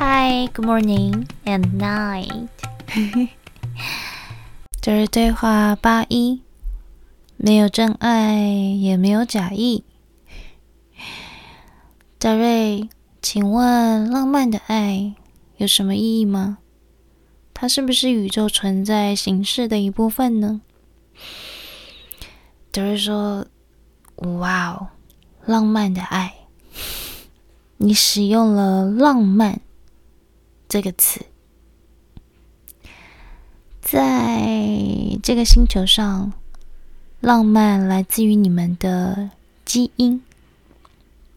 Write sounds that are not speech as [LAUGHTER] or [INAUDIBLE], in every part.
Hi, good morning and night。[LAUGHS] 这是对话八一，没有真爱，也没有假意。德瑞，请问浪漫的爱有什么意义吗？它是不是宇宙存在形式的一部分呢？德瑞说：“哇哦，浪漫的爱，你使用了‘浪漫’这个词，在这个星球上，浪漫来自于你们的基因。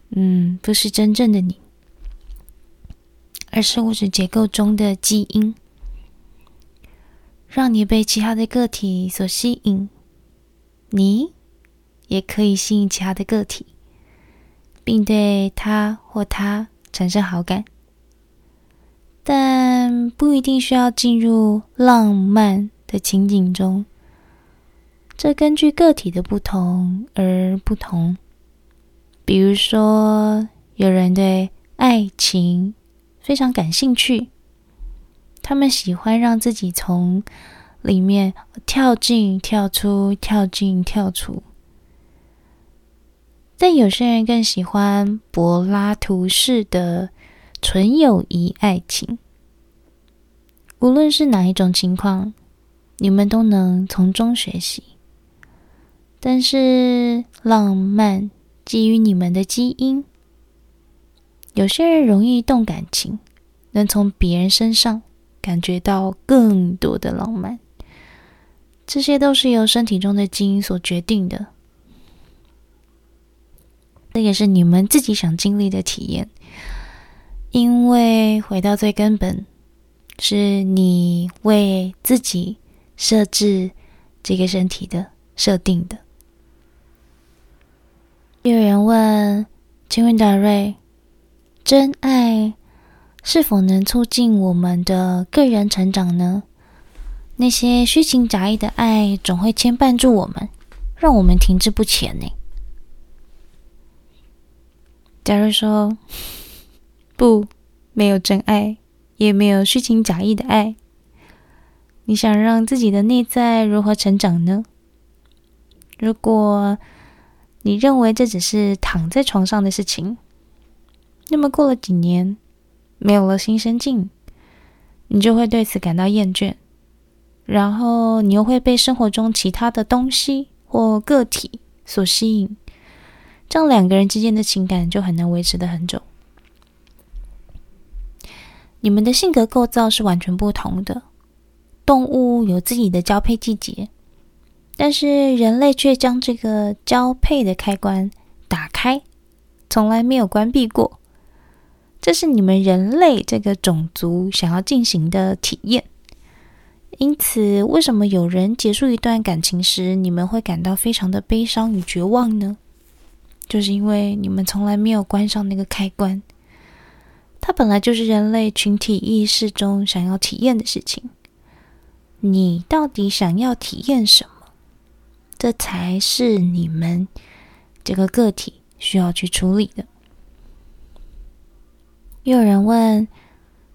嗯，不是真正的你，而是物质结构中的基因。”让你被其他的个体所吸引，你也可以吸引其他的个体，并对他或她产生好感，但不一定需要进入浪漫的情景中。这根据个体的不同而不同。比如说，有人对爱情非常感兴趣。他们喜欢让自己从里面跳进、跳出、跳进、跳出。但有些人更喜欢柏拉图式的纯友谊爱情。无论是哪一种情况，你们都能从中学习。但是浪漫基于你们的基因。有些人容易动感情，能从别人身上。感觉到更多的浪漫，这些都是由身体中的基因所决定的。这也是你们自己想经历的体验，因为回到最根本，是你为自己设置这个身体的设定的。有人问：“请问达瑞，真爱？”是否能促进我们的个人成长呢？那些虚情假意的爱总会牵绊住我们，让我们停滞不前呢。假如说，不，没有真爱，也没有虚情假意的爱，你想让自己的内在如何成长呢？如果你认为这只是躺在床上的事情，那么过了几年，没有了新生劲，你就会对此感到厌倦，然后你又会被生活中其他的东西或个体所吸引，这样两个人之间的情感就很难维持的很久。你们的性格构造是完全不同的，动物有自己的交配季节，但是人类却将这个交配的开关打开，从来没有关闭过。这是你们人类这个种族想要进行的体验。因此，为什么有人结束一段感情时，你们会感到非常的悲伤与绝望呢？就是因为你们从来没有关上那个开关。它本来就是人类群体意识中想要体验的事情。你到底想要体验什么？这才是你们这个个体需要去处理的。又有人问：“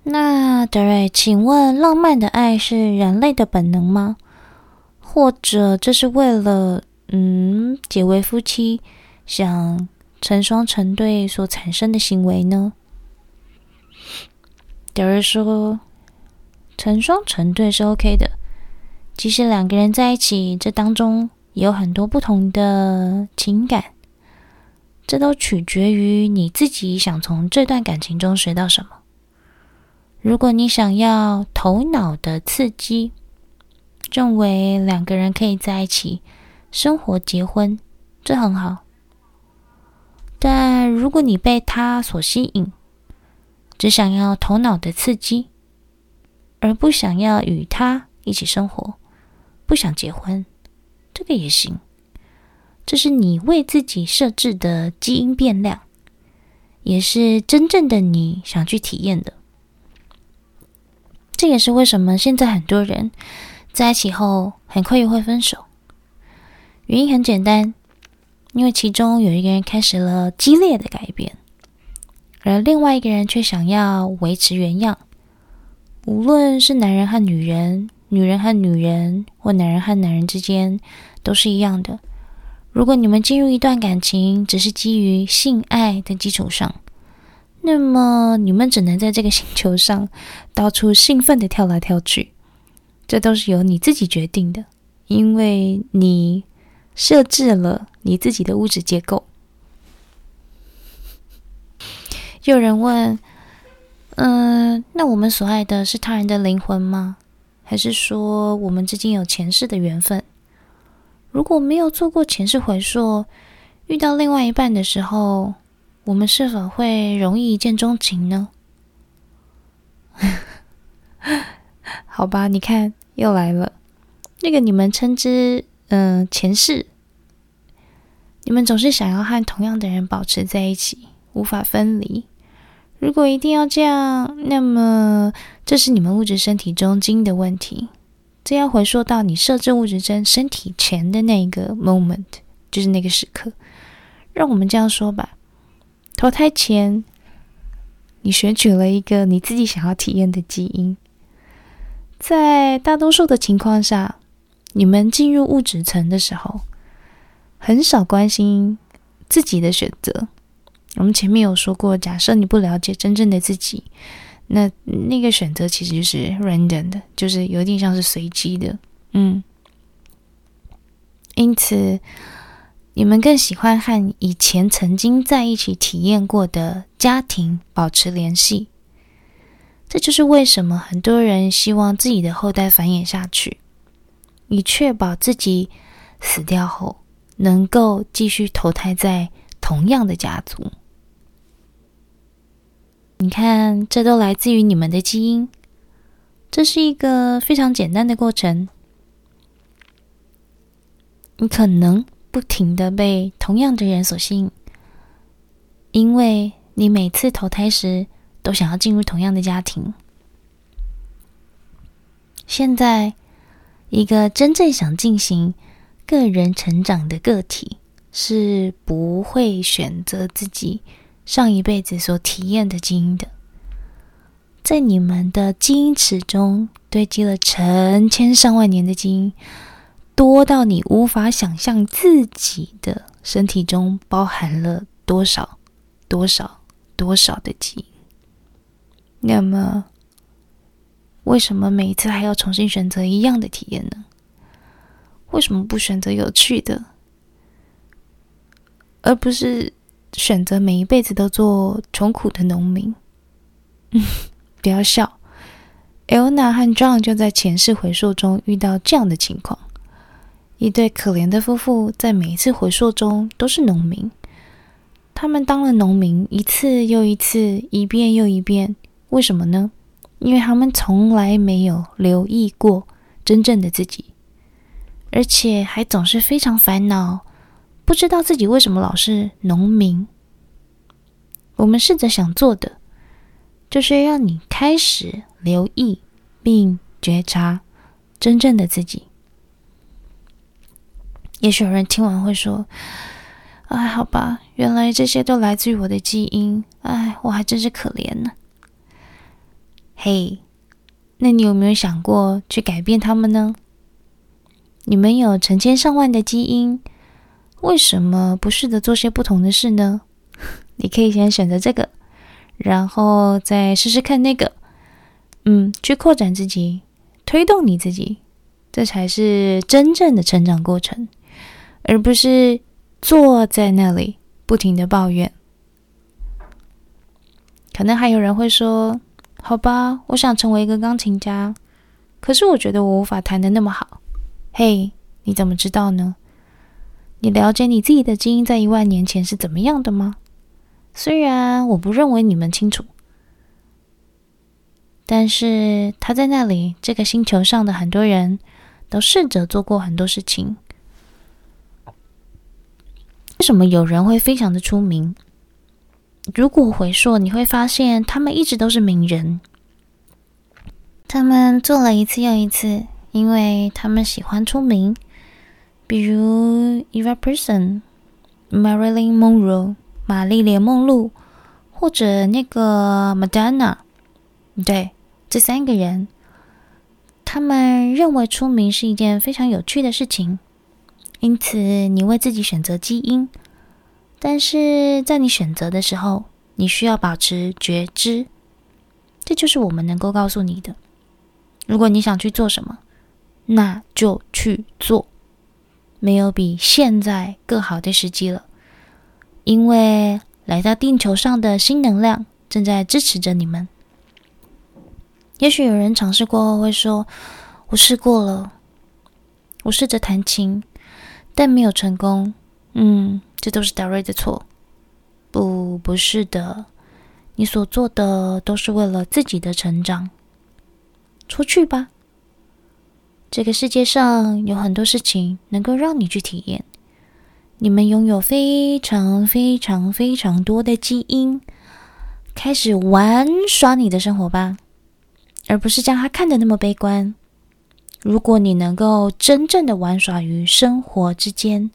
那德瑞，请问浪漫的爱是人类的本能吗？或者这是为了嗯结为夫妻，想成双成对所产生的行为呢？”德瑞说：“成双成对是 OK 的，即使两个人在一起，这当中也有很多不同的情感。”这都取决于你自己想从这段感情中学到什么。如果你想要头脑的刺激，认为两个人可以在一起生活、结婚，这很好。但如果你被他所吸引，只想要头脑的刺激，而不想要与他一起生活，不想结婚，这个也行。这是你为自己设置的基因变量，也是真正的你想去体验的。这也是为什么现在很多人在一起后很快又会分手。原因很简单，因为其中有一个人开始了激烈的改变，而另外一个人却想要维持原样。无论是男人和女人、女人和女人，或男人和男人之间，都是一样的。如果你们进入一段感情，只是基于性爱的基础上，那么你们只能在这个星球上 [LAUGHS] 到处兴奋地跳来跳去。这都是由你自己决定的，因为你设置了你自己的物质结构。有人问。嗯，那我们所爱的是他人的灵魂吗？还是说我们之间有前世的缘分？如果没有做过前世回溯，遇到另外一半的时候，我们是否会容易一见钟情呢？[LAUGHS] 好吧，你看又来了，那个你们称之嗯、前世，你们总是想要和同样的人保持在一起，无法分离。如果一定要这样，那么这是你们物质身体中基因的问题。这要回溯到你设置物质身身体前的那一个 moment，就是那个时刻。让我们这样说吧，投胎前，你选取了一个你自己想要体验的基因。在大多数的情况下，你们进入物质层的时候，很少关心自己的选择。我们前面有说过，假设你不了解真正的自己，那那个选择其实就是 random 的，就是有点像是随机的。嗯，因此你们更喜欢和以前曾经在一起体验过的家庭保持联系。这就是为什么很多人希望自己的后代繁衍下去，以确保自己死掉后能够继续投胎在同样的家族。你看，这都来自于你们的基因。这是一个非常简单的过程。你可能不停地被同样的人所吸引，因为你每次投胎时都想要进入同样的家庭。现在，一个真正想进行个人成长的个体是不会选择自己上一辈子所体验的基因的，在你们的基因池中堆积了成千上万年的基因，多到你无法想象自己的身体中包含了多少、多少、多少的基因。那么，为什么每次还要重新选择一样的体验呢？为什么不选择有趣的，而不是？选择每一辈子都做穷苦的农民，嗯，[LAUGHS] 不要笑。Elna 和 John 就在前世回溯中遇到这样的情况：一对可怜的夫妇在每一次回溯中都是农民，他们当了农民一次又一次，一遍又一遍。为什么呢？因为他们从来没有留意过真正的自己，而且还总是非常烦恼。不知道自己为什么老是农民。我们试着想做的，就是让你开始留意并觉察真正的自己。也许有人听完会说：“哎，好吧，原来这些都来自于我的基因。哎，我还真是可怜呢。”嘿，那你有没有想过去改变他们呢？你们有成千上万的基因。为什么不试着做些不同的事呢？[LAUGHS] 你可以先选择这个，然后再试试看那个，嗯，去扩展自己，推动你自己，这才是真正的成长过程，而不是坐在那里不停的抱怨。可能还有人会说：“好吧，我想成为一个钢琴家，可是我觉得我无法弹得那么好。”嘿，你怎么知道呢？你了解你自己的基因在一万年前是怎么样的吗？虽然我不认为你们清楚，但是他在那里，这个星球上的很多人都试着做过很多事情。为什么有人会非常的出名？如果回溯，你会发现他们一直都是名人。他们做了一次又一次，因为他们喜欢出名。比如 Eva Person、Marilyn Monroe、玛丽莲梦露，或者那个 Madonna，对，这三个人，他们认为出名是一件非常有趣的事情，因此你为自己选择基因，但是在你选择的时候，你需要保持觉知，这就是我们能够告诉你的。如果你想去做什么，那就去做，没有比现在更好的时机了，因为来到地球上的新能量正在支持着你们。也许有人尝试过后会说：“我试过了，我试着弹琴，但没有成功。”嗯，这都是 Darry 的错。不，不是的，你所做的都是为了自己的成长。出去吧，这个世界上有很多事情能够让你去体验。你们拥有非常非常非常多的基因，开始玩耍你的生活吧，而不是将它看得那么悲观。如果你能够真正的玩耍于生活之间，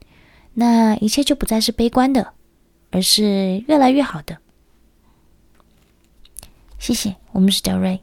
那一切就不再是悲观的。而是越来越好的。谢谢，我们是小瑞。